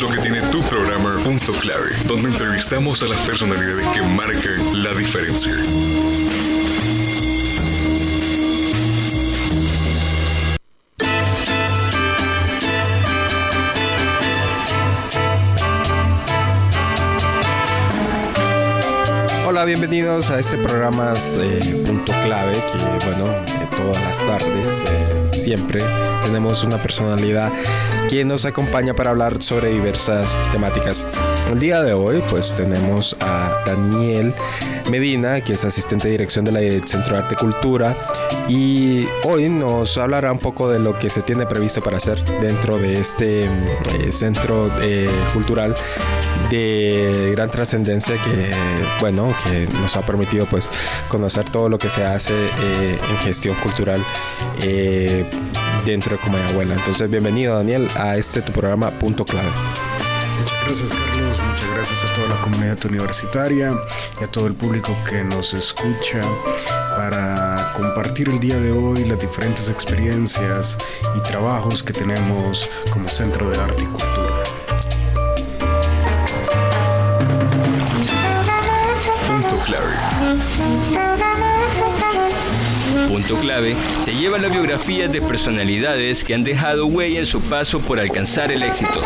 lo que tiene tu programa Punto Clave, donde entrevistamos a las personalidades que marcan la diferencia. Hola, bienvenidos a este programa eh, Punto Clave, que bueno, eh, todas las tardes, eh, siempre tenemos una personalidad que nos acompaña para hablar sobre diversas temáticas. El día de hoy pues tenemos a Daniel Medina, que es asistente de dirección de la Centro de Arte y Cultura, y hoy nos hablará un poco de lo que se tiene previsto para hacer dentro de este centro cultural de gran trascendencia que, bueno, que nos ha permitido pues conocer todo lo que se hace eh, en gestión cultural eh, dentro de Comedia Abuela. Entonces, bienvenido Daniel a este tu programa Punto Clave. Muchas gracias Carlos, muchas gracias a toda la comunidad universitaria y a todo el público que nos escucha para compartir el día de hoy las diferentes experiencias y trabajos que tenemos como Centro de Arte y Cultura. Punto clave te lleva a la biografía de personalidades que han dejado huella en su paso por alcanzar el éxito.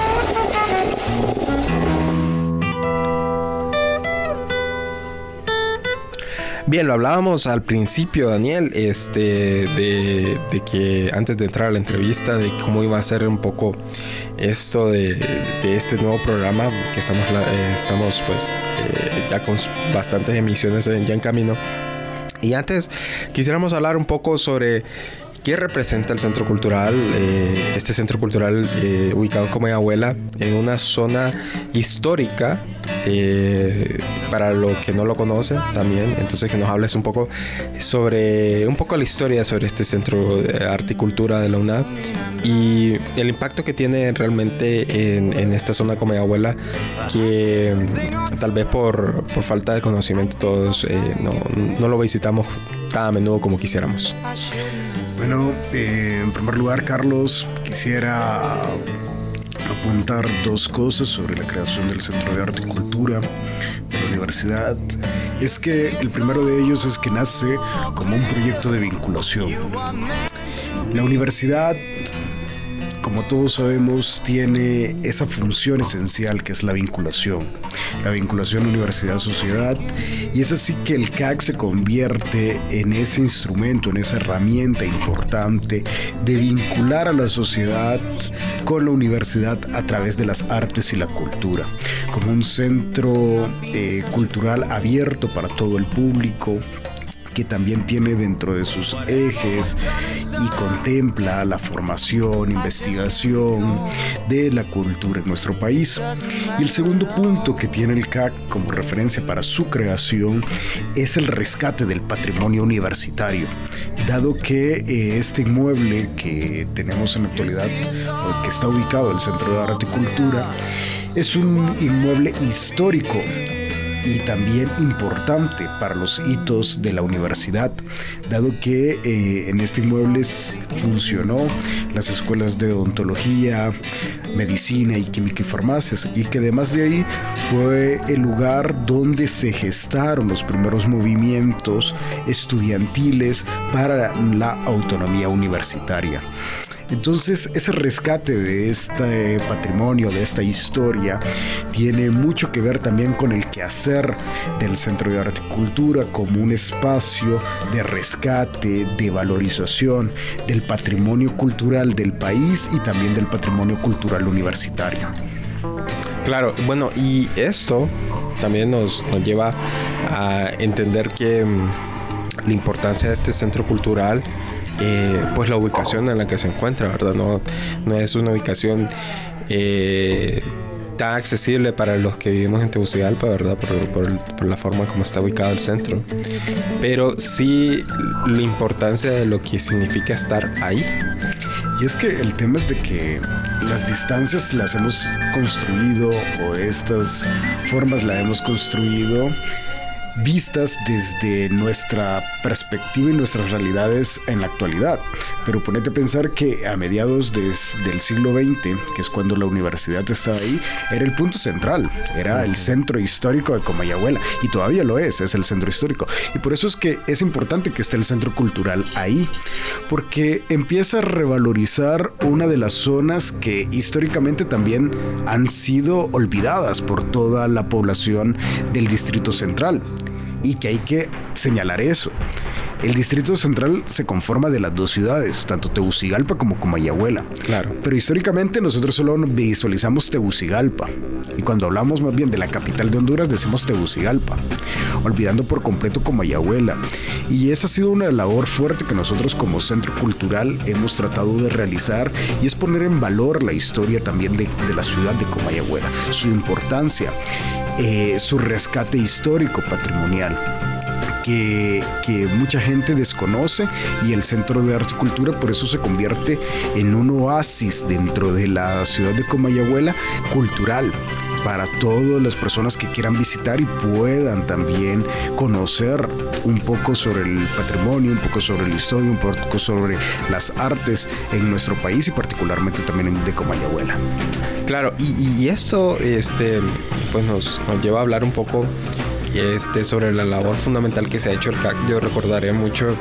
Bien, lo hablábamos al principio, Daniel, este, de, que antes de entrar a la entrevista, de cómo iba a ser un poco esto de, este nuevo programa, que estamos, eh, estamos pues eh, ya con bastantes emisiones ya en camino. Y antes quisiéramos hablar un poco sobre qué representa el centro cultural, eh, este centro cultural ubicado como abuela en una zona histórica eh, para los que no lo conocen también. Entonces que nos hables un poco sobre un poco la historia sobre este centro de arte y cultura de la UNAD y el impacto que tiene realmente en, esta zona como mi abuela que mm, tal vez por, por falta de conocimiento todos eh, no, no, lo visitamos tan a menudo como quisiéramos. Bueno, eh, en primer lugar, Carlos, quisiera apuntar dos cosas sobre la creación del Centro de Arte y Cultura de la universidad. Es que el primero de ellos es que nace como un proyecto de vinculación. La universidad como todos sabemos, tiene esa función esencial que es la vinculación, la vinculación universidad-sociedad, y es así que el CAC se convierte en ese instrumento, en esa herramienta importante de vincular a la sociedad con la universidad a través de las artes y la cultura, como un centro eh, cultural abierto para todo el público, que también tiene dentro de sus ejes y contempla la formación, investigación de la cultura en nuestro país. Y el segundo punto que tiene el CAC como referencia para su creación es el rescate del patrimonio universitario, dado que eh, este inmueble que tenemos en la actualidad, que está ubicado en el Centro de Arte y Cultura, es un inmueble histórico y también importante para los hitos de la universidad, dado que eh, en este inmueble funcionó las escuelas de odontología, medicina y química y farmacias, y que además de ahí fue el lugar donde se gestaron los primeros movimientos estudiantiles para la autonomía universitaria. Entonces ese rescate de este patrimonio, de esta historia, tiene mucho que ver también con el quehacer del Centro de Arte y Cultura como un espacio de rescate, de valorización del patrimonio cultural del país y también del patrimonio cultural universitario. Claro, bueno, y esto también nos, nos lleva a entender que mm, la importancia de este centro cultural eh, pues la ubicación en la que se encuentra, ¿verdad? No, no es una ubicación eh, tan accesible para los que vivimos en Tegucigalpa, ¿verdad? Por, la forma como está ubicado el centro. Pero sí la importancia de lo que significa estar ahí. Y es que el tema es de que las distancias las hemos construido o estas formas las hemos construido vistas desde nuestra perspectiva y nuestras realidades en la actualidad. Pero ponete a pensar que a mediados del siglo XX, que es cuando la universidad estaba ahí, era el punto central, era el centro histórico de Comayagüela y todavía lo es, es el centro histórico. Y por eso es que es importante que esté el centro cultural ahí, porque empieza a revalorizar una de las zonas que históricamente también han sido olvidadas por toda la población del Distrito Central y que hay que señalar eso. El Distrito Central se conforma de las dos ciudades, tanto Tegucigalpa como Comayagüela. Claro. Pero históricamente nosotros solo visualizamos Tegucigalpa. Y cuando hablamos más bien de la capital de Honduras, decimos Tegucigalpa, olvidando por completo Comayagüela. Y esa ha sido una labor fuerte que nosotros como centro cultural hemos tratado de realizar y es poner en valor la historia también de, de la ciudad de Comayagüela, su importancia, eh, su rescate histórico patrimonial que, mucha gente desconoce y el Centro de Arte y Cultura por eso se convierte en un oasis dentro de la ciudad de Comayagüela cultural para todas las personas que quieran visitar y puedan también conocer un poco sobre el patrimonio, un poco sobre la historia, un poco sobre las artes en nuestro país y particularmente también de Comayagüela. Claro, y, esto este, pues nos, nos lleva a hablar un poco este, sobre la labor fundamental que se ha hecho el CAC. Yo recordaré mucho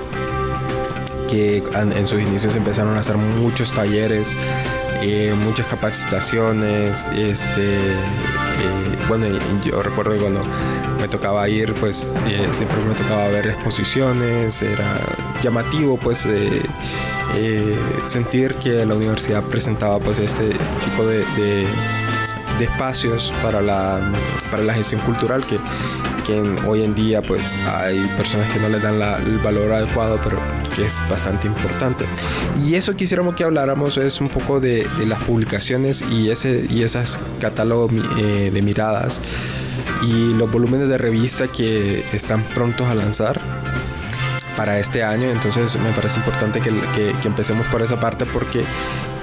que en sus inicios empezaron a hacer muchos talleres, eh, muchas capacitaciones, este, eh, bueno, yo recuerdo que cuando me tocaba ir, pues eh, siempre me tocaba ver exposiciones, era llamativo, pues sentir que la universidad presentaba pues este, este tipo de, espacios para la, para la gestión cultural que que hoy en día pues hay personas que no le dan el valor adecuado, pero que es bastante importante. Y eso quisiéramos que habláramos es un poco de, las publicaciones y, ese, y esas eh, de miradas y los volúmenes de revista que están prontos a lanzar para este año. Entonces me parece importante que, que empecemos por esa parte porque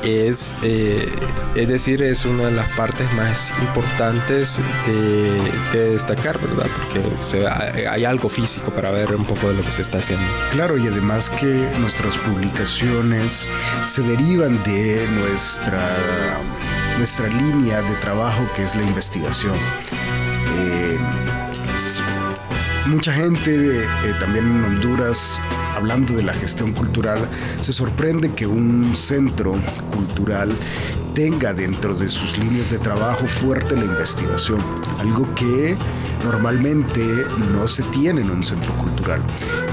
es, eh, es decir, es una de las partes más importantes de, destacar, ¿verdad? Porque hay algo físico para ver un poco de lo que se está haciendo. Claro, y además que nuestras publicaciones se derivan de nuestra, nuestra línea de trabajo que es la investigación. Eh, mucha gente eh, también en Honduras hablando de la gestión cultural, se sorprende que un centro cultural tenga dentro de sus líneas de trabajo fuerte la investigación, algo que normalmente no se tiene en un centro cultural,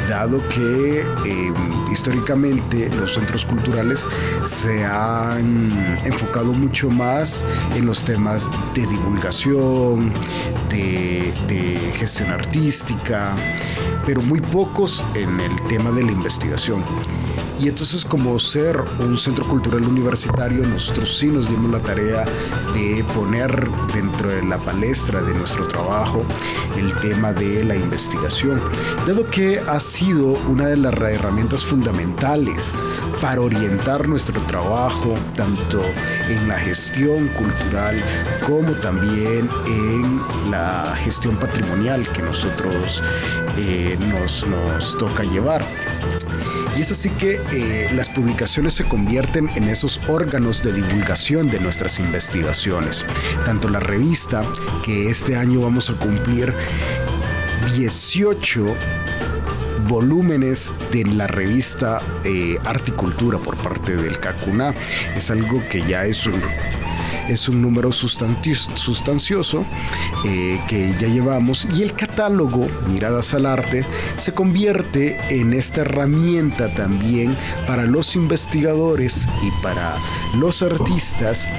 dado que em, históricamente los centros culturales se han enfocado mucho más en los temas de divulgación, de, de gestión artística, pero muy pocos en el tema de la investigación. Y entonces como ser un centro cultural universitario, nosotros sí nos dimos la tarea de poner dentro de la palestra de nuestro trabajo el tema de la investigación, dado que ha sido una de las herramientas fundamentales para orientar nuestro trabajo tanto en la gestión cultural como también en la gestión patrimonial que nosotros eh, nos, nos toca llevar. Y es así que eh, las publicaciones se convierten en esos órganos de divulgación de nuestras investigaciones. Tanto la revista, que este año vamos a cumplir 18 volúmenes de la revista eh, Articultura por parte del CACUNA. Es algo que ya es un es un número sustancioso eh, que ya llevamos y el catálogo Miradas al Arte se convierte en esta herramienta también para los investigadores y para los artistas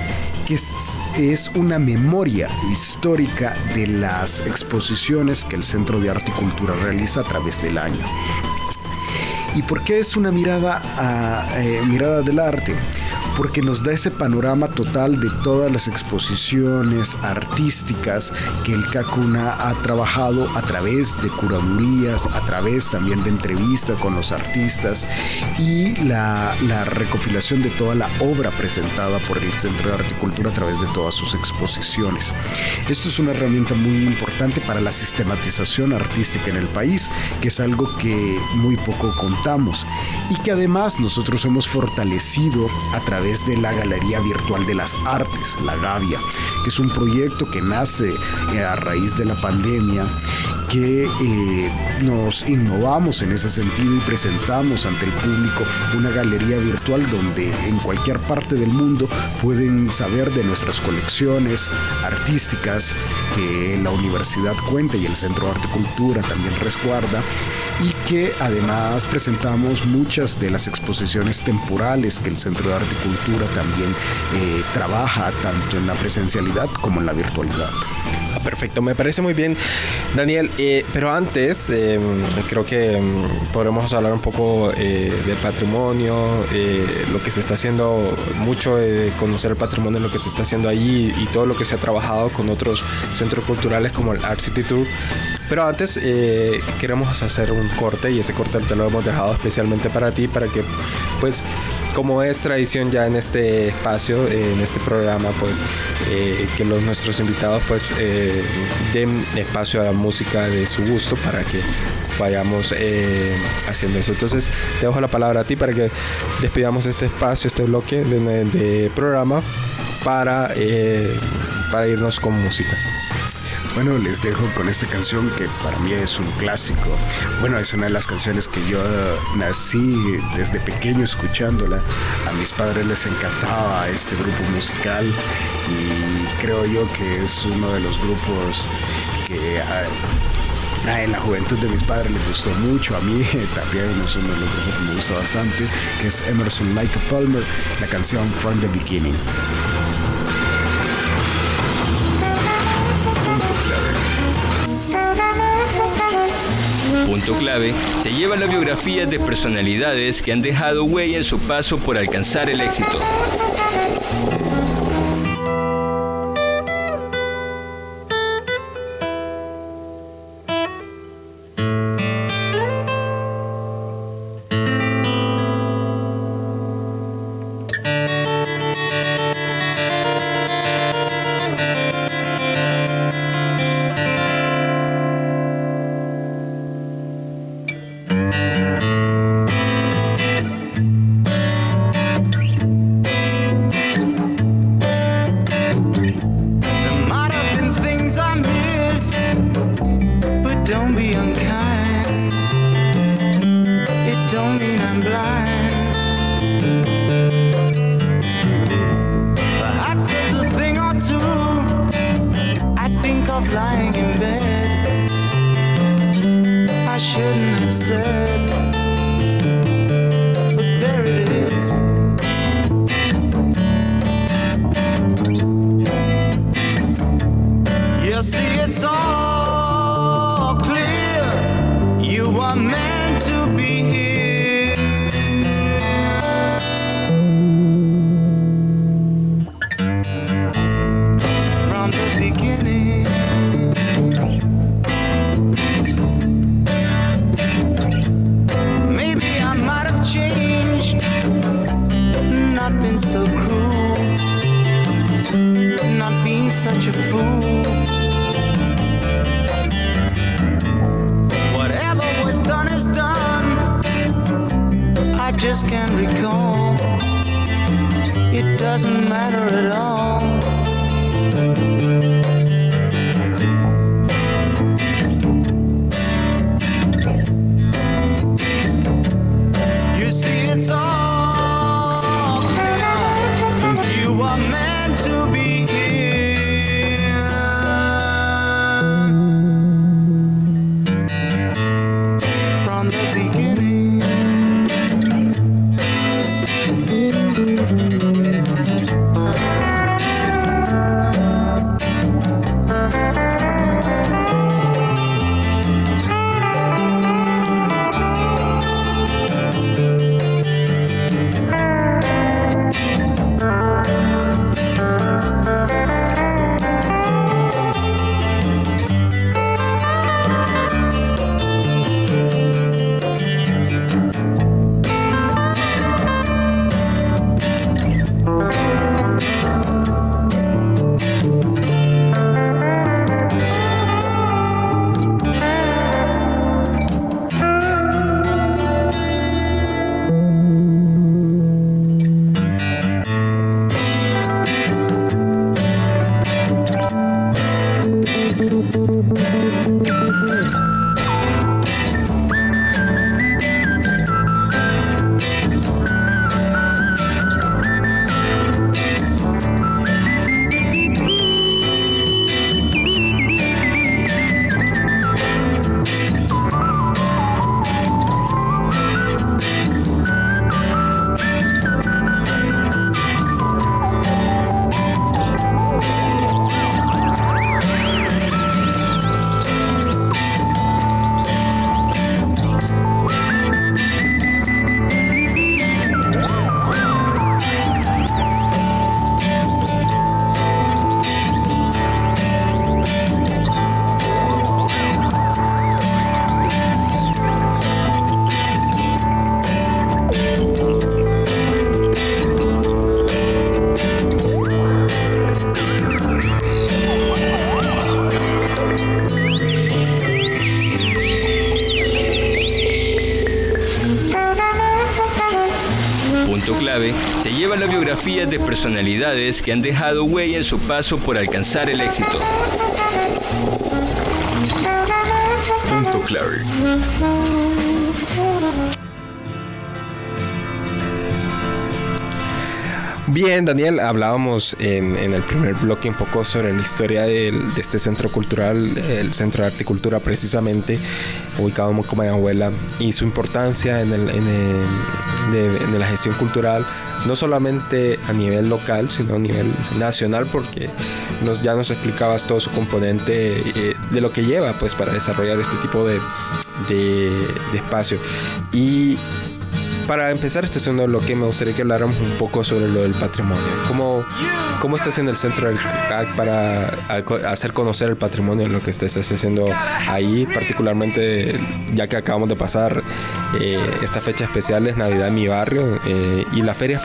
que es, una memoria histórica de las exposiciones que el Centro de Arte y Cultura realiza a través del año. ¿Y por qué es una mirada, a, eh, mirada del arte? Porque nos da ese panorama total de todas las exposiciones artísticas que el CACUNA ha trabajado a través de curadurías, a través también de entrevistas con los artistas y la, la recopilación de toda la obra presentada por el Centro de Arte y Cultura a través de todas sus exposiciones. Esto es una herramienta muy importante para la sistematización artística en el país, que es algo que muy poco contamos y que además nosotros hemos fortalecido a través de la Galería Virtual de las Artes, la Gavia, que es un proyecto que nace eh, a raíz de la pandemia que eh, nos innovamos en ese sentido y presentamos ante el público una galería virtual donde en cualquier parte del mundo pueden saber de nuestras colecciones artísticas que la universidad cuenta y el Centro de Arte y Cultura también resguarda y que además presentamos muchas de las exposiciones temporales que el Centro de Arte y Cultura también eh, trabaja tanto en la presencialidad como en la virtualidad. Ah, perfecto, me parece muy bien, Daniel. Eh, pero antes, eh, creo que mm, podremos hablar un poco eh, del patrimonio, lo que se está haciendo, mucho de conocer el patrimonio, lo que se está haciendo allí y todo lo que se ha trabajado con otros centros culturales como el Art City Tour. Pero antes queremos hacer un corte y ese corte te lo hemos dejado especialmente para ti, para que, pues, como es tradición ya en este espacio, en este programa, pues, que los nuestros invitados, pues, den espacio a la música de su gusto para que vayamos eh, haciendo eso. Entonces, te dejo la palabra a ti para que despidamos este espacio, este bloque de, programa para, eh, para irnos con música. Bueno, les dejo con esta canción que para mí es un clásico. Bueno, es una de las canciones que yo nací desde pequeño escuchándola. A mis padres les encantaba este grupo musical y creo yo que es uno de los grupos que ah, en la juventud de mis padres les gustó mucho, a mí también es uno de los grupos que me gusta bastante, que es Emerson Lake Palmer, la canción From the Beginning. Punto clave te lleva la biografía de personalidades que han dejado huella en su paso por alcanzar el éxito. Personalidades que han dejado huella en su paso por alcanzar el éxito. Punto clave. Bien, Daniel, hablábamos en, el primer bloque un poco sobre la historia de este centro cultural, el Centro de Arte y Cultura precisamente, ubicado en Mocomayabuela, y su importancia en, la gestión cultural, no solamente a nivel local, sino a nivel nacional, porque nos, ya nos explicabas todo su componente eh, de lo que lleva pues, para desarrollar este tipo de, de, espacio. Y para empezar este segundo bloque, me gustaría que habláramos un poco sobre lo del patrimonio. ¿Cómo, cómo estás en el centro del CAC para hacer conocer el patrimonio lo que estés haciendo ahí, particularmente ya que acabamos de pasar eh, esta fecha especial es Navidad en mi barrio eh, y las ferias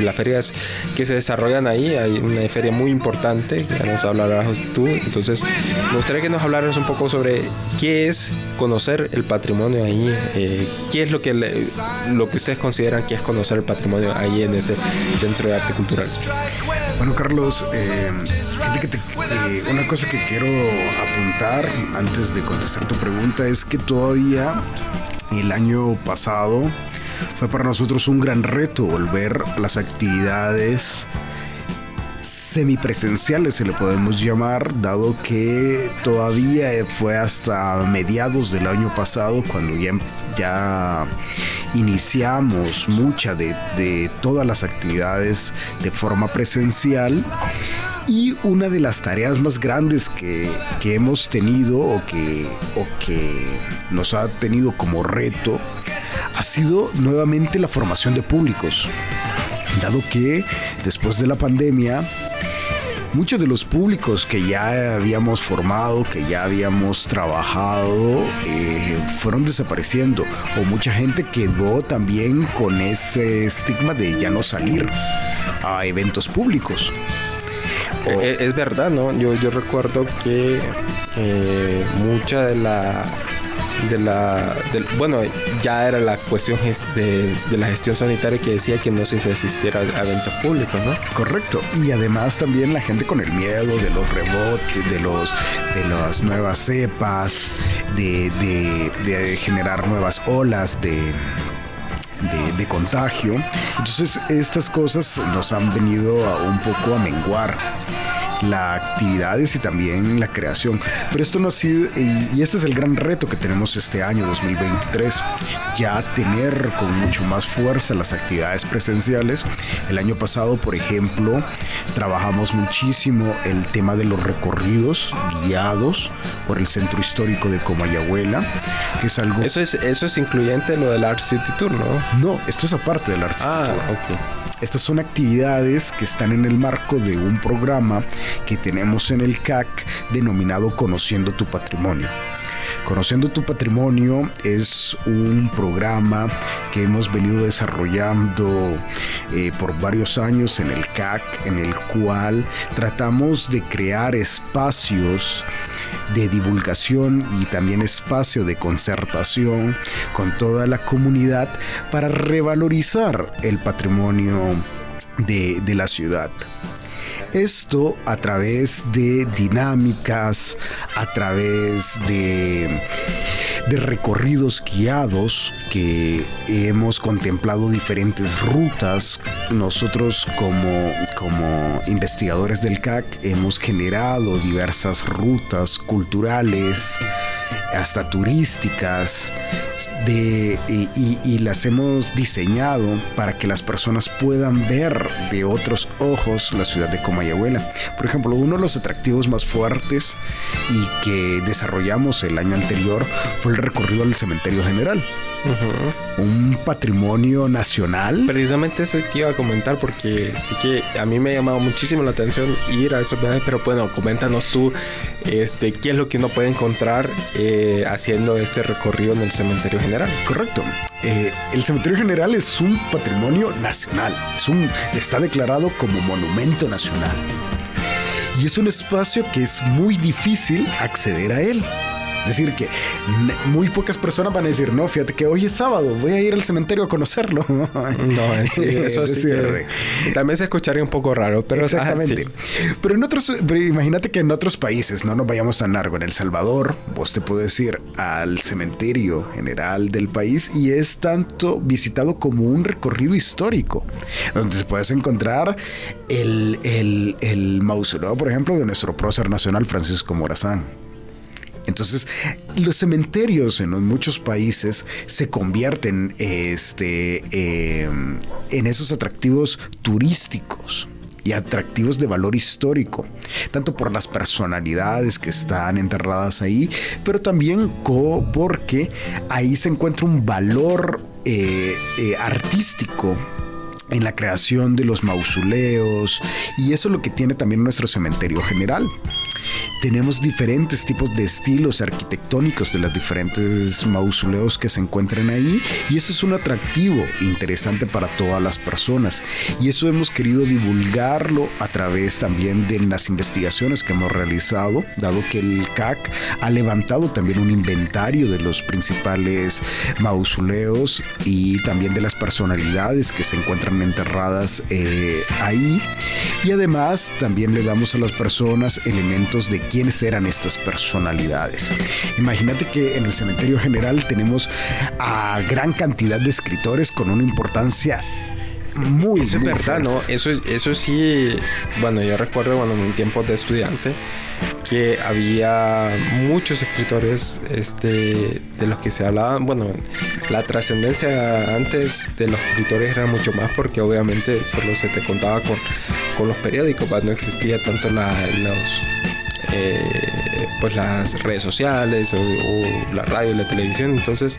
las ferias que se desarrollan ahí hay una feria muy importante ya nos hablarás tú entonces me gustaría que nos hablaras un poco sobre qué es conocer el patrimonio ahí eh, qué es lo que lo que ustedes consideran que es conocer el patrimonio ahí en este centro de arte cultural bueno Carlos una cosa que quiero apuntar antes de contestar tu pregunta es que todavía el año pasado fue para nosotros un gran reto volver a las actividades semipresenciales, se le podemos llamar, dado que todavía fue hasta mediados del año pasado cuando ya, ya iniciamos muchas de, de todas las actividades de forma presencial y una de las tareas más grandes que, hemos tenido o que, o que nos ha tenido como reto ha sido nuevamente la formación de públicos. Dado que después de la pandemia, muchos de los públicos que ya habíamos formado, que ya habíamos trabajado, eh, fueron desapareciendo. O mucha gente quedó también con ese estigma de ya no salir a eventos públicos. Eh, eh, es, verdad, ¿no? Yo, yo recuerdo que eh, mucha de la de la bueno ya era la cuestión de, de, la gestión sanitaria que decía que no se asistiera a eventos públicos no correcto. Y además también la gente con el miedo de los rebotes de los de las nuevas cepas de, de generar nuevas olas de de, contagio. Entonces estas cosas nos han venido a un poco a menguar las actividades y también la creación. Pero esto no ha sido, y este es el gran reto que tenemos este año 2023, ya tener con mucho más fuerza las actividades presenciales. El año pasado, por ejemplo, trabajamos muchísimo el tema de los recorridos guiados por el centro histórico de Comayagüela, que es algo... Eso es, eso es incluyente lo del Art City Tour, ¿no? No, esto es aparte del Art City ah, Tour. Estas son actividades que están en el marco de un programa que tenemos en el CAC denominado Conociendo tu Patrimonio. Conociendo tu patrimonio es un programa que hemos venido desarrollando eh, por varios años en el CAC, en el cual tratamos de crear espacios de divulgación y también espacio de concertación con toda la comunidad para revalorizar el patrimonio de, de la ciudad. Esto a través de dinámicas, a través de, de recorridos guiados que hemos contemplado diferentes rutas. Nosotros como, como investigadores del CAC hemos generado diversas rutas culturales, hasta turísticas, de, y, las hemos diseñado para que las personas puedan ver de otros ojos la ciudad de Comayagüela. Por ejemplo, uno de los atractivos más fuertes y que desarrollamos el año anterior fue el recorrido al cementerio general un patrimonio nacional. Precisamente eso que iba a comentar porque sí que a mí me ha llamado muchísimo la atención ir a esos viajes, pero bueno, coméntanos tú este, qué es lo que uno puede encontrar eh, haciendo este recorrido en el cementerio general. Correcto. Eh, el cementerio general es un patrimonio nacional, está declarado como monumento nacional. Y es un espacio que es muy difícil acceder a él. Decir, que muy pocas personas van a decir, no, fíjate que hoy es sábado, voy a ir al cementerio a conocerlo. no, sí, eso sí. también se escucharía un poco raro, pero exactamente. Pero en otros, imagínate que en otros países, no nos vayamos tan largo, en El Salvador, vos te puedes ir al cementerio general del país y es tanto visitado como un recorrido histórico, donde te puedes encontrar el, el, el mausoleo, por ejemplo, de nuestro prócer nacional Francisco Morazán entonces, los cementerios en muchos países se convierten este, em, en esos atractivos turísticos y atractivos de valor histórico, tanto por las personalidades que están enterradas ahí, pero también porque ahí se encuentra un valor eh, eh, artístico en la creación de los mausoleos y eso es lo que tiene también nuestro cementerio general tenemos diferentes tipos de estilos arquitectónicos de los diferentes mausoleos que se encuentran ahí y esto es un atractivo interesante para todas las personas. Y eso hemos querido divulgarlo a través también de las investigaciones que hemos realizado dado que el CAC ha levantado también un inventario de los principales mausoleos y también de las personalidades que se encuentran enterradas eh, ahí. Y además también le damos a las personas elementos de quiénes eran estas personalidades. Imagínate que en el cementerio general tenemos a gran cantidad de escritores con una importancia muy, eso es verdad, ¿no? Eso, eso sí, bueno, yo recuerdo cuando en tiempos de estudiante que había muchos escritores este, de los que se hablaban, bueno, la trascendencia antes de los escritores era mucho más porque obviamente solo se te contaba con, con los periódicos, no existía tanto la, los eh, pues las redes sociales o, la radio y la televisión. Entonces,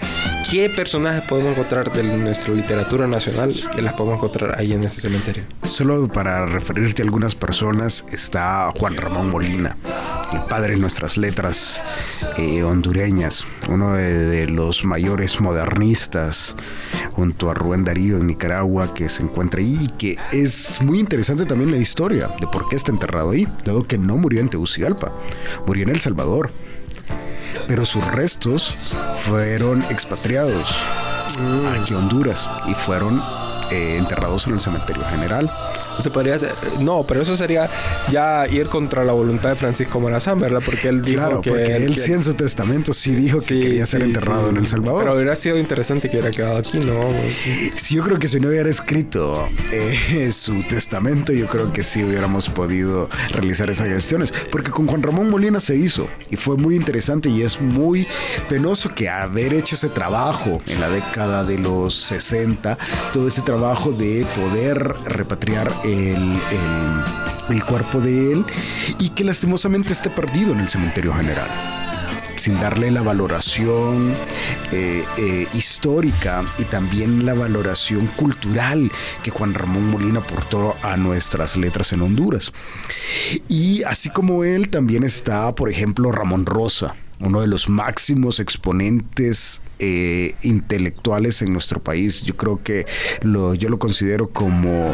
¿qué personajes podemos encontrar de nuestra literatura nacional que las podemos encontrar ahí en ese cementerio? Solo para referirte a algunas personas, está Juan Ramón Molina, el padre de nuestras letras eh, hondureñas, uno de, los mayores modernistas junto a Rubén Darío en Nicaragua que se encuentra ahí y que es muy interesante también la historia de por qué está enterrado ahí, dado que no murió en Tegucigalpa, murió en El Salvador. Pero sus restos fueron expatriados aquí a Honduras y fueron eh, enterrados en el cementerio general. Se podría hacer. No, pero eso sería ya ir contra la voluntad de Francisco Morazán, ¿verdad? Porque él dijo que. Porque él, sí en su testamento sí dijo que quería ser enterrado en El Salvador. Pero hubiera sido interesante que hubiera quedado aquí, ¿no? Sí, yo creo que si no hubiera escrito eh, su testamento, yo creo que sí hubiéramos podido realizar esas gestiones. Porque con Juan Ramón Molina se hizo y fue muy interesante y es muy penoso que haber hecho ese trabajo en la década de los 60, todo ese trabajo de poder repatriar el, cuerpo de él y que lastimosamente esté perdido en el cementerio general sin darle la valoración eh, eh, histórica y también la valoración cultural que Juan Ramón Molina aportó a nuestras letras en Honduras. Y así como él, también está, por ejemplo, Ramón Rosa, uno de los máximos exponentes eh, intelectuales en nuestro país. Yo creo que lo, yo lo considero como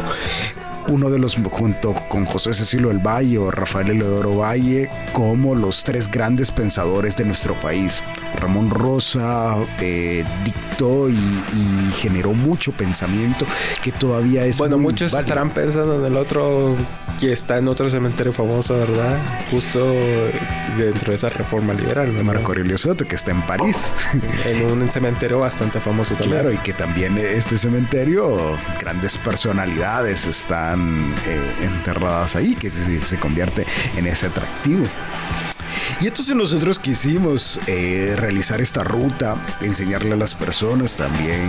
uno de los, junto con José Cecilio del Valle o Rafael Eleodoro Valle, como los tres grandes pensadores de nuestro país. Ramón Rosa eh, dictó y, generó mucho pensamiento que todavía es... Bueno, muchos estarán pensando en el otro que está en otro cementerio famoso, ¿verdad? Justo dentro de esa reforma liberal. Marco Aurelio Soto, que está en París. en un cementerio bastante famoso también. Claro, y que también este cementerio, grandes personalidades están eh, enterradas ahí, que se convierte en ese atractivo. Y entonces nosotros quisimos eh, realizar esta ruta, enseñarle a las personas también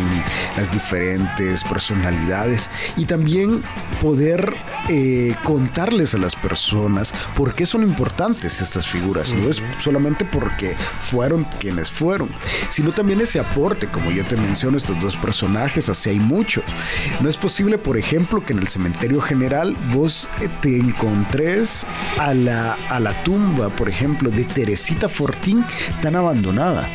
las diferentes personalidades y también poder eh, contarles a las personas por qué son importantes estas figuras. No es solamente porque fueron quienes fueron, sino también ese aporte, como yo te menciono, estos dos personajes, así hay muchos. No es posible, por ejemplo, que en el cementerio general vos eh, te encontres a la, a la tumba, por ejemplo, de Teresita Fortín tan abandonada.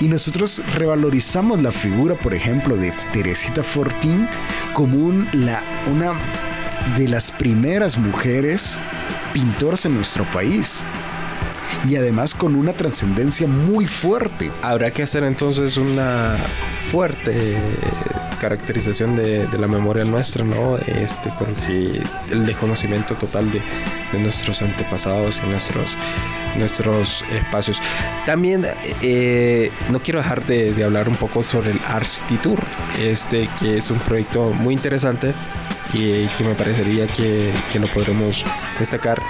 Y nosotros revalorizamos la figura, por ejemplo, de Teresita Fortín como una de las primeras mujeres pintoras en nuestro país. Y además con una trascendencia muy fuerte. Habrá que hacer entonces una fuerte caracterización de, la memoria nuestra, ¿no? Este, porque el desconocimiento total de, nuestros antepasados y nuestros, nuestros espacios. También eh, no quiero dejar de, hablar un poco sobre el Ars Tour, este, que es un proyecto muy interesante y que me parecería que, que lo podremos destacar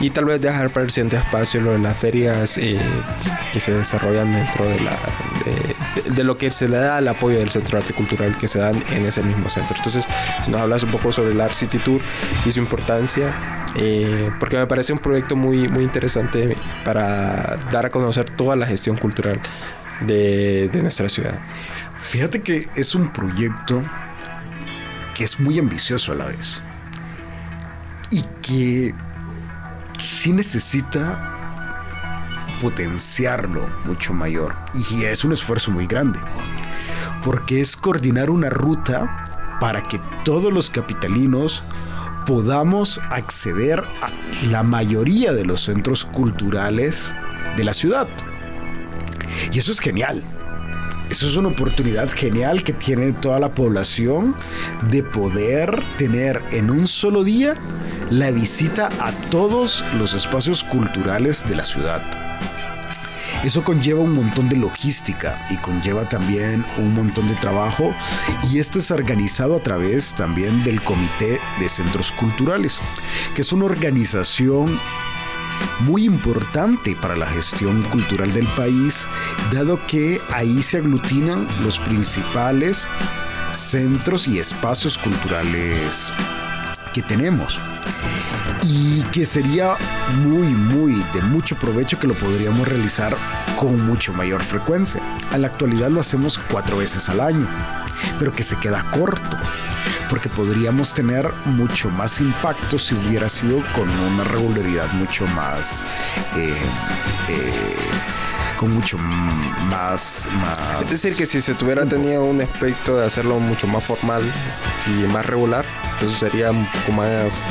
y tal vez dejar para el siguiente espacio lo de las ferias eh, que se desarrollan dentro de, la, de, lo que se le da el apoyo del Centro de Arte Cultural que se dan en ese mismo centro. Entonces, si nos hablas un poco sobre el Art City Tour y su importancia, eh, porque me parece un proyecto muy, muy interesante para dar a conocer toda la gestión cultural de, de nuestra ciudad. Fíjate que es un proyecto que es muy ambicioso a la vez y que sí necesita potenciarlo mucho mayor. Y es un esfuerzo muy grande. Porque es coordinar una ruta para que todos los capitalinos podamos acceder a la mayoría de los centros culturales de la ciudad. Y eso es genial. Eso es una oportunidad genial que tiene toda la población de poder tener en un solo día la visita a todos los espacios culturales de la ciudad. Eso conlleva un montón de logística y conlleva también un montón de trabajo y esto es organizado a través también del Comité de Centros Culturales, que es una organización muy importante para la gestión cultural del país, dado que ahí se aglutinan los principales centros y espacios culturales que tenemos y que sería muy, muy de mucho provecho que lo podríamos realizar con mucho mayor frecuencia. A la actualidad lo hacemos cuatro veces al año, pero que se queda corto, porque podríamos tener mucho más impacto si hubiera sido con una regularidad mucho más... Eh, eh, con mucho más, más... Es decir, que si se tuviera tenido un aspecto de hacerlo mucho más formal y más regular, entonces sería un poco más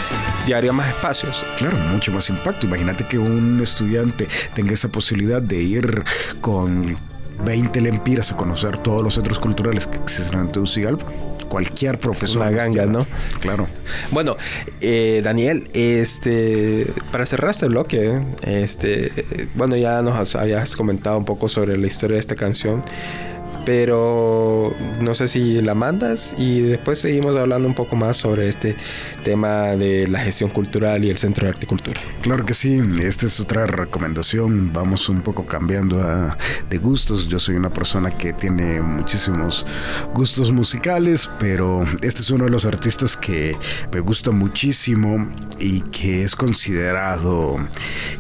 haría más espacios. Claro, mucho más impacto. Imagínate que un estudiante tenga esa posibilidad de ir con 20 lempiras a conocer todos los centros culturales que existen en Tegucigalpa cualquier profesor. Una ganga, ¿no? Claro. Bueno, eh, Daniel, este, para cerrar este bloque, este, bueno, ya nos habías comentado un poco sobre la historia de esta canción pero no sé si la mandas y después seguimos hablando un poco más sobre este tema de la gestión cultural y el Centro de Arte y Cultura. Claro que sí, esta es otra recomendación, vamos un poco cambiando de gustos, yo soy una persona que tiene muchísimos gustos musicales, pero este es uno de los artistas que me gusta muchísimo y que es considerado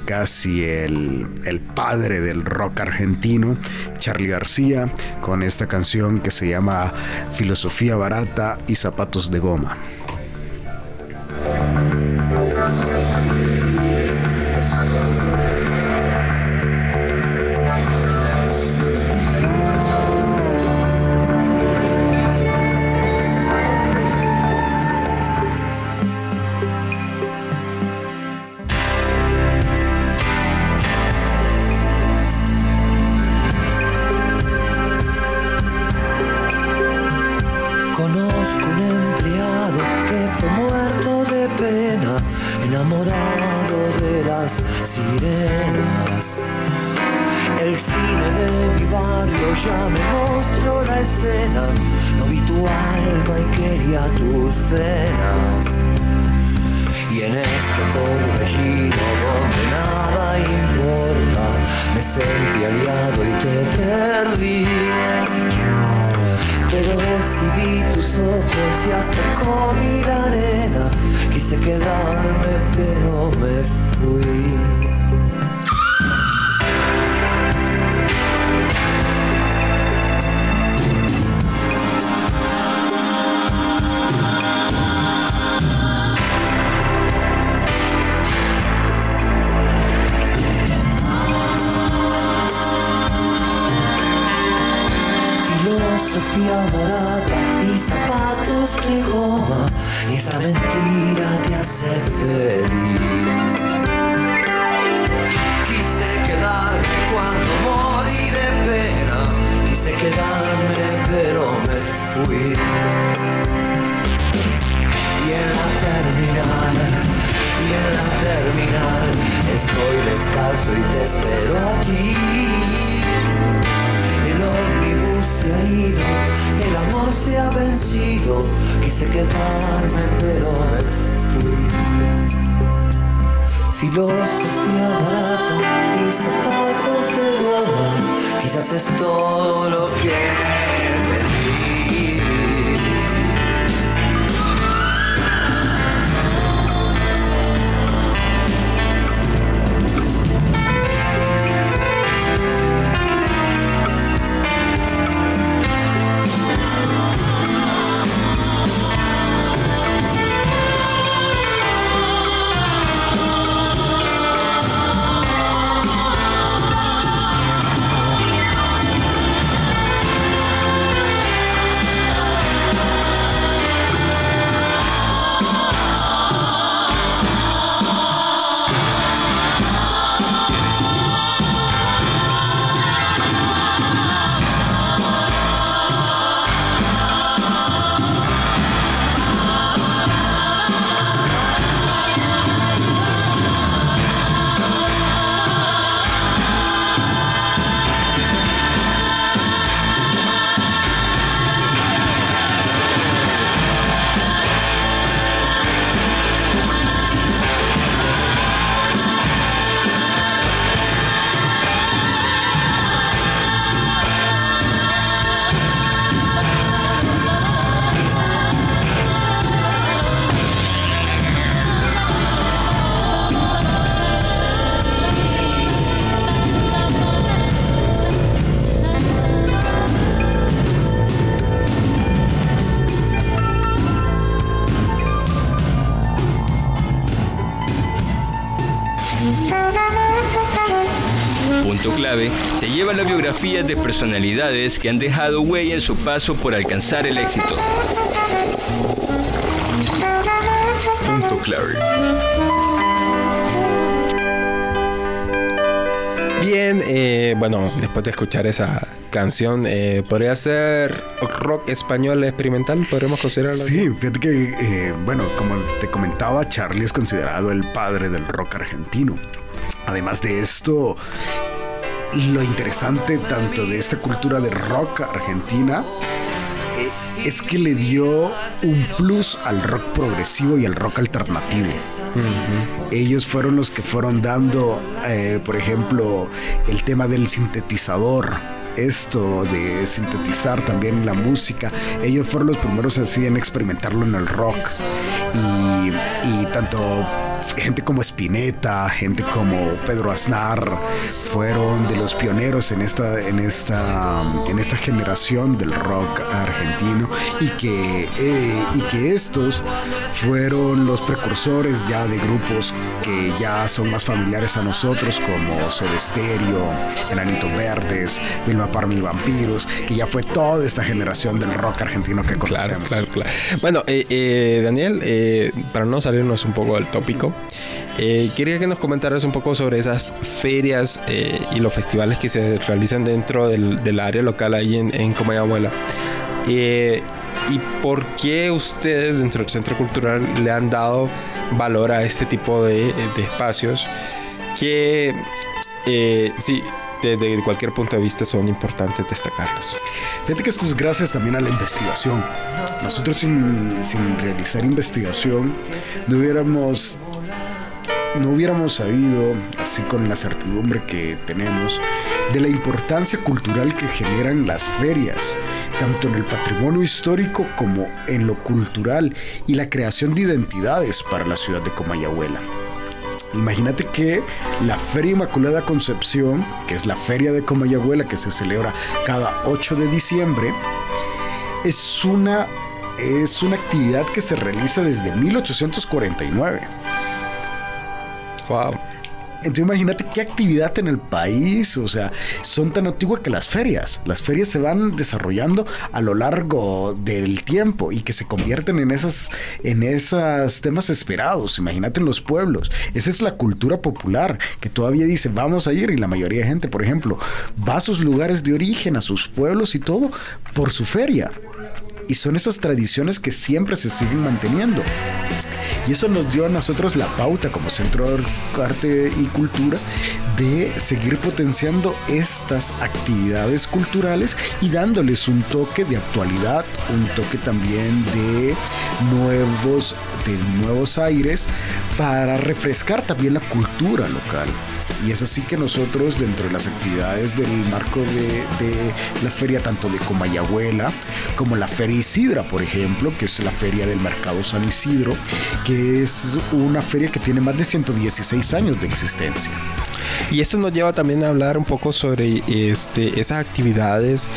casi el, el padre del rock argentino, Charlie García, con esta canción que se llama Filosofía Barata y Zapatos de Goma. Vencido, quise quedarme pero me fui. Filosofía barata y zapatos de goma, quizás es todo lo que de personalidades que han dejado huella en su paso por alcanzar el éxito. Punto clave. Bien, eh, bueno, después de escuchar esa canción, eh, ¿podría ser rock español experimental? ¿Podríamos considerarlo? Sí, fíjate que, eh, bueno, como te comentaba, Charlie es considerado el padre del rock argentino. Además de esto, lo interesante tanto de esta cultura de rock argentina eh, es que le dio un plus al rock progresivo y al rock alternativo. Ellos fueron los que fueron dando, eh, por ejemplo, el tema del sintetizador esto de sintetizar también la música. Ellos fueron los primeros así en experimentarlo en el rock. Y, y tanto gente como Spinetta, gente como Pedro Aznar, fueron de los pioneros en esta, en esta, en esta generación del rock argentino y que, eh, y que estos fueron los precursores ya de grupos que ya son más familiares a nosotros como Soda Stereo, Enanitos Verdes, Vilma Parmi Vampiros, que ya fue toda esta generación del rock argentino que conocemos. Claro, claro, claro. Bueno, eh, eh, Daniel, para no salirnos un poco del tópico, eh, quería que nos comentaras un poco sobre esas ferias eh, y los festivales que se realizan dentro del, área local ahí en, en Comayabuela. Eh, ¿Y por qué ustedes dentro del Centro Cultural le han dado valor a este tipo de, espacios? que eh, sí, desde cualquier punto de vista son importantes destacarlos. Fíjate que esto es gracias también a la investigación. Nosotros sin, sin realizar investigación no hubiéramos no hubiéramos sabido, así con la certidumbre que tenemos, de la importancia cultural que generan las ferias, tanto en el patrimonio histórico como en lo cultural y la creación de identidades para la ciudad de Comayagüela. Imagínate que la Feria Inmaculada Concepción, que es la feria de Comayagüela que se celebra cada 8 de diciembre, es una, es una actividad que se realiza desde 1849. Wow. Entonces imagínate qué actividad en el país, o sea, son tan antiguas que las ferias. Las ferias se van desarrollando a lo largo del tiempo y que se convierten en esas en esos temas esperados. Imagínate en los pueblos. Esa es la cultura popular que todavía dice, "Vamos a ir" y la mayoría de gente, por ejemplo, va a sus lugares de origen, a sus pueblos y todo por su feria. Y son esas tradiciones que siempre se siguen manteniendo. Y eso nos dio a nosotros la pauta como Centro de Arte y Cultura de seguir potenciando estas actividades culturales y dándoles un toque de actualidad, un toque también de nuevos, de nuevos aires para refrescar también la cultura local. Y es así que nosotros, dentro de las actividades del marco de, de, la feria, tanto de Comayagüela como la Feria Isidra, por ejemplo, que es la feria del Mercado San Isidro, que es una feria que tiene más de 116 años de existencia. Y esto nos lleva también a hablar un poco sobre este, esas actividades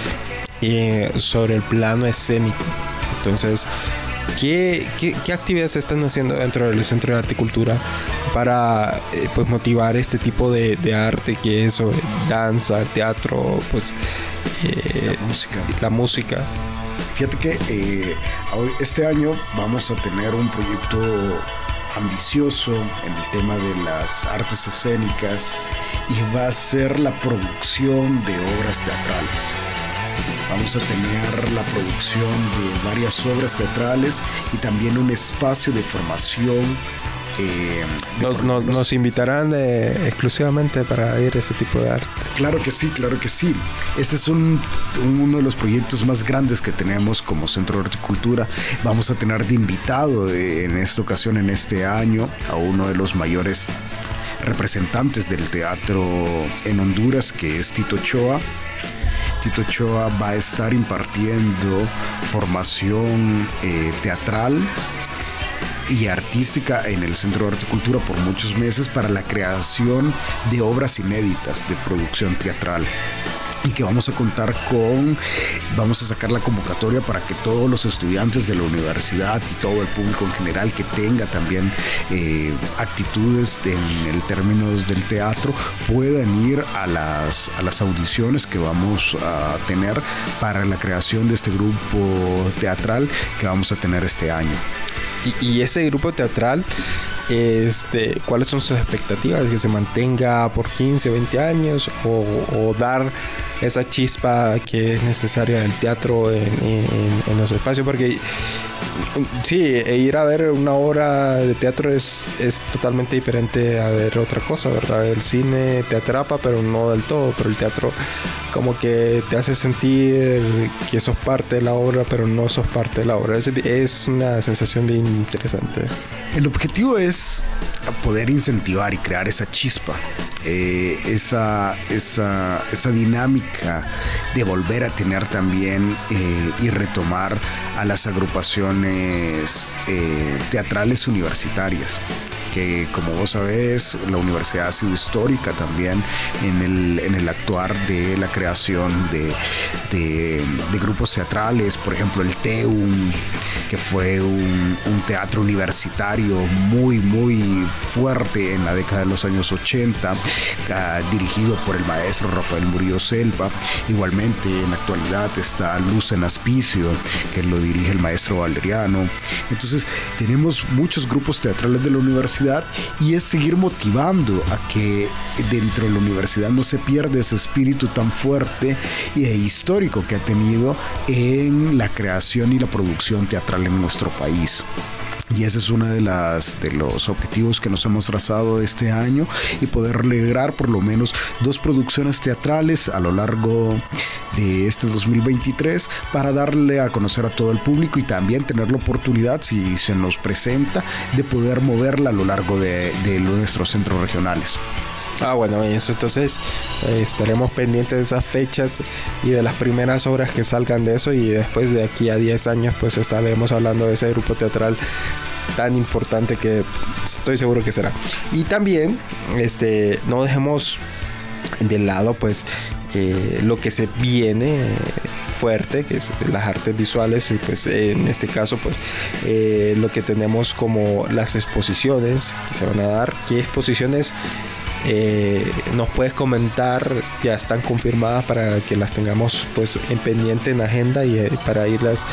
eh, sobre el plano escénico. Entonces, ¿Qué, qué, qué actividades se están haciendo dentro del Centro de Arte y Cultura para eh, pues motivar este tipo de, de, arte que es sobre danza, teatro, pues eh, la música? La música. Fíjate que eh, este año vamos a tener un proyecto ambicioso en el tema de las artes escénicas y va a ser la producción de obras teatrales. Vamos a tener la producción de varias obras teatrales y también un espacio de formación. Eh, de nos, nos, nos, invitarán eh, exclusivamente para ir a ese tipo de arte. Claro que sí, claro que sí. Este es un, uno de los proyectos más grandes que tenemos como Centro de Horticultura. Vamos a tener de invitado eh, en esta ocasión, en este año, a uno de los mayores representantes del teatro en Honduras, que es Tito Choa. Tito Choa va a estar impartiendo formación eh, teatral y artística en el Centro de Arte y Cultura por muchos meses para la creación de obras inéditas de producción teatral y que vamos a contar con, vamos a sacar la convocatoria para que todos los estudiantes de la universidad y todo el público en general que tenga también eh, actitudes en el términos del teatro puedan ir a las, a las audiciones que vamos a tener para la creación de este grupo teatral que vamos a tener este año. Y, y ese grupo teatral este, cuáles son sus expectativas, que se mantenga por 15, 20 años o, dar esa chispa que es necesaria en el teatro, en, en, en los espacios, porque sí, e ir a ver una obra de teatro es, es totalmente diferente a ver otra cosa, ¿verdad? El cine te atrapa, pero no del todo, pero el teatro como que te hace sentir que sos parte de la obra, pero no sos parte de la obra. Es, es una sensación bien interesante. El objetivo es poder incentivar y crear esa chispa, eh, esa, esa, esa, dinámica de volver a tener también eh, y retomar a las agrupaciones eh, teatrales universitarias que como vos sabés, la universidad ha sido histórica también en el, en el actuar de la creación de, de, de, grupos teatrales, por ejemplo el TEUM, que fue un, un, teatro universitario muy, muy fuerte en la década de los años 80, uh, dirigido por el maestro Rafael Murillo Selva. Igualmente en la actualidad está Luz en Aspicio, que lo dirige el maestro Valeriano. Entonces tenemos muchos grupos teatrales de la universidad y es seguir motivando a que dentro de la universidad no se pierda ese espíritu tan fuerte e histórico que ha tenido en la creación y la producción teatral en nuestro país. Y ese es uno de, las, de los objetivos que nos hemos trazado este año y poder lograr por lo menos dos producciones teatrales a lo largo de este 2023 para darle a conocer a todo el público y también tener la oportunidad, si se nos presenta, de poder moverla a lo largo de, de nuestros centros regionales. Ah, bueno, eso entonces eh, estaremos pendientes de esas fechas y de las primeras obras que salgan de eso y después de aquí a 10 años pues estaremos hablando de ese grupo teatral tan importante que estoy seguro que será. Y también este no dejemos de lado pues eh, lo que se viene fuerte, que es las artes visuales y pues en este caso pues eh, lo que tenemos como las exposiciones que se van a dar, qué exposiciones eh, nos puedes comentar, ya están confirmadas para que las tengamos pues en pendiente en agenda y eh, para irlas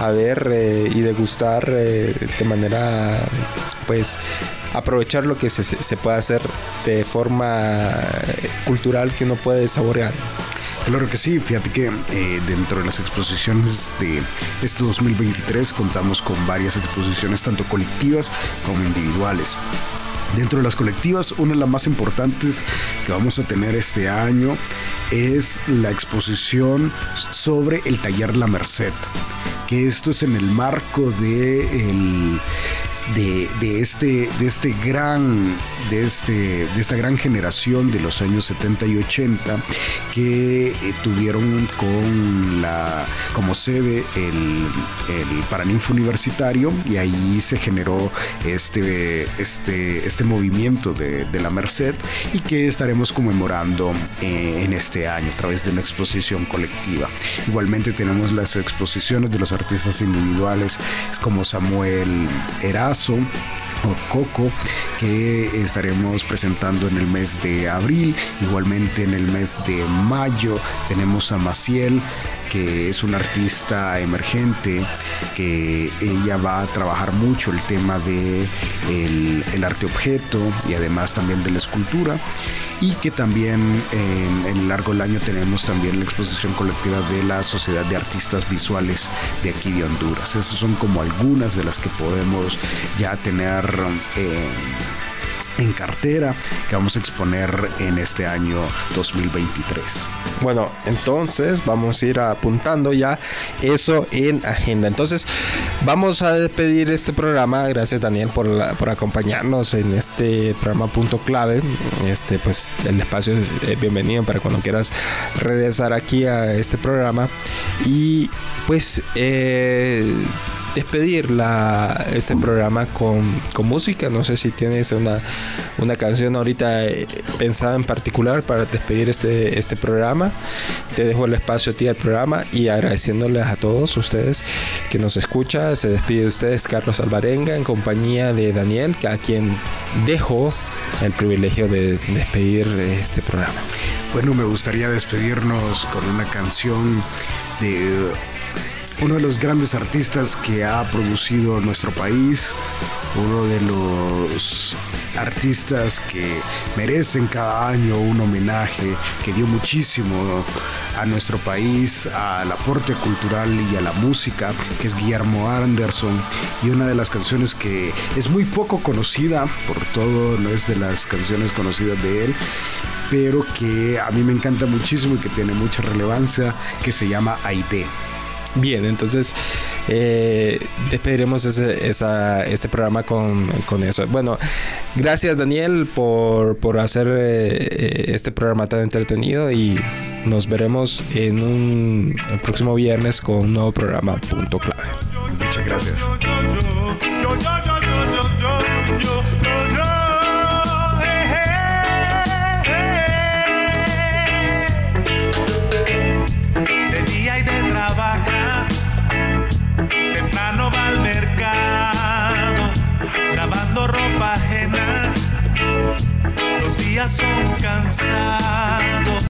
a ver eh, y degustar de manera pues aprovechar lo que se, se puede hacer de forma cultural que uno puede saborear. Claro que sí, fíjate que dentro de las exposiciones de este 2023 contamos con varias exposiciones tanto colectivas como individuales. Dentro de las colectivas, una de las más importantes que vamos a tener este año es la exposición sobre el taller La Merced, que esto es en el marco de el de, este, de, este gran, de, este, de esta gran generación de los años 70 y 80 que eh, tuvieron con la, como sede el, el Paraninfo Universitario y ahí se generó este, este, este movimiento de, la Merced y que estaremos conmemorando eh, en este año a través de una exposición colectiva. Igualmente tenemos las exposiciones de los artistas individuales como Samuel Eras, o Coco que estaremos presentando en el mes de abril igualmente en el mes de mayo tenemos a Maciel que es una artista emergente que ella va a trabajar mucho el tema de el, arte objeto y además también de la escultura y que también en, el largo del año tenemos también la exposición colectiva de la Sociedad de Artistas Visuales de aquí de Honduras. Esas son como algunas de las que podemos ya tener eh, en cartera que vamos a exponer en este año 2023. Bueno, entonces vamos a ir apuntando ya eso en agenda. Entonces vamos a despedir este programa. Gracias Daniel por, por acompañarnos en este programa punto clave. Este pues el espacio es bienvenido para cuando quieras regresar aquí a este programa. Y pues eh, despedir este programa con, música. No sé si tienes una, una canción ahorita eh, pensada en particular para despedir este, este programa. Te dejo el espacio a ti al programa y agradeciéndoles a todos ustedes que nos escuchan. Se despide de ustedes Carlos Alvarenga en compañía de Daniel, a quien dejo el privilegio de despedir este programa. Bueno, me gustaría despedirnos con una canción de uno de los grandes artistas que ha producido nuestro país, uno de los artistas que merecen cada año un homenaje, que dio muchísimo a nuestro país, al aporte cultural y a la música, que es Guillermo Anderson, y una de las canciones que es muy poco conocida, por todo, no es de las canciones conocidas de él, pero que a mí me encanta muchísimo y que tiene mucha relevancia, que se llama Aide. Bien, entonces eh, despediremos ese, este programa con, eso. Bueno, gracias Daniel por, hacer eh, este programa tan entretenido y nos veremos en un próximo viernes con un nuevo programa punto clave. Muchas gracias. Días son cansados.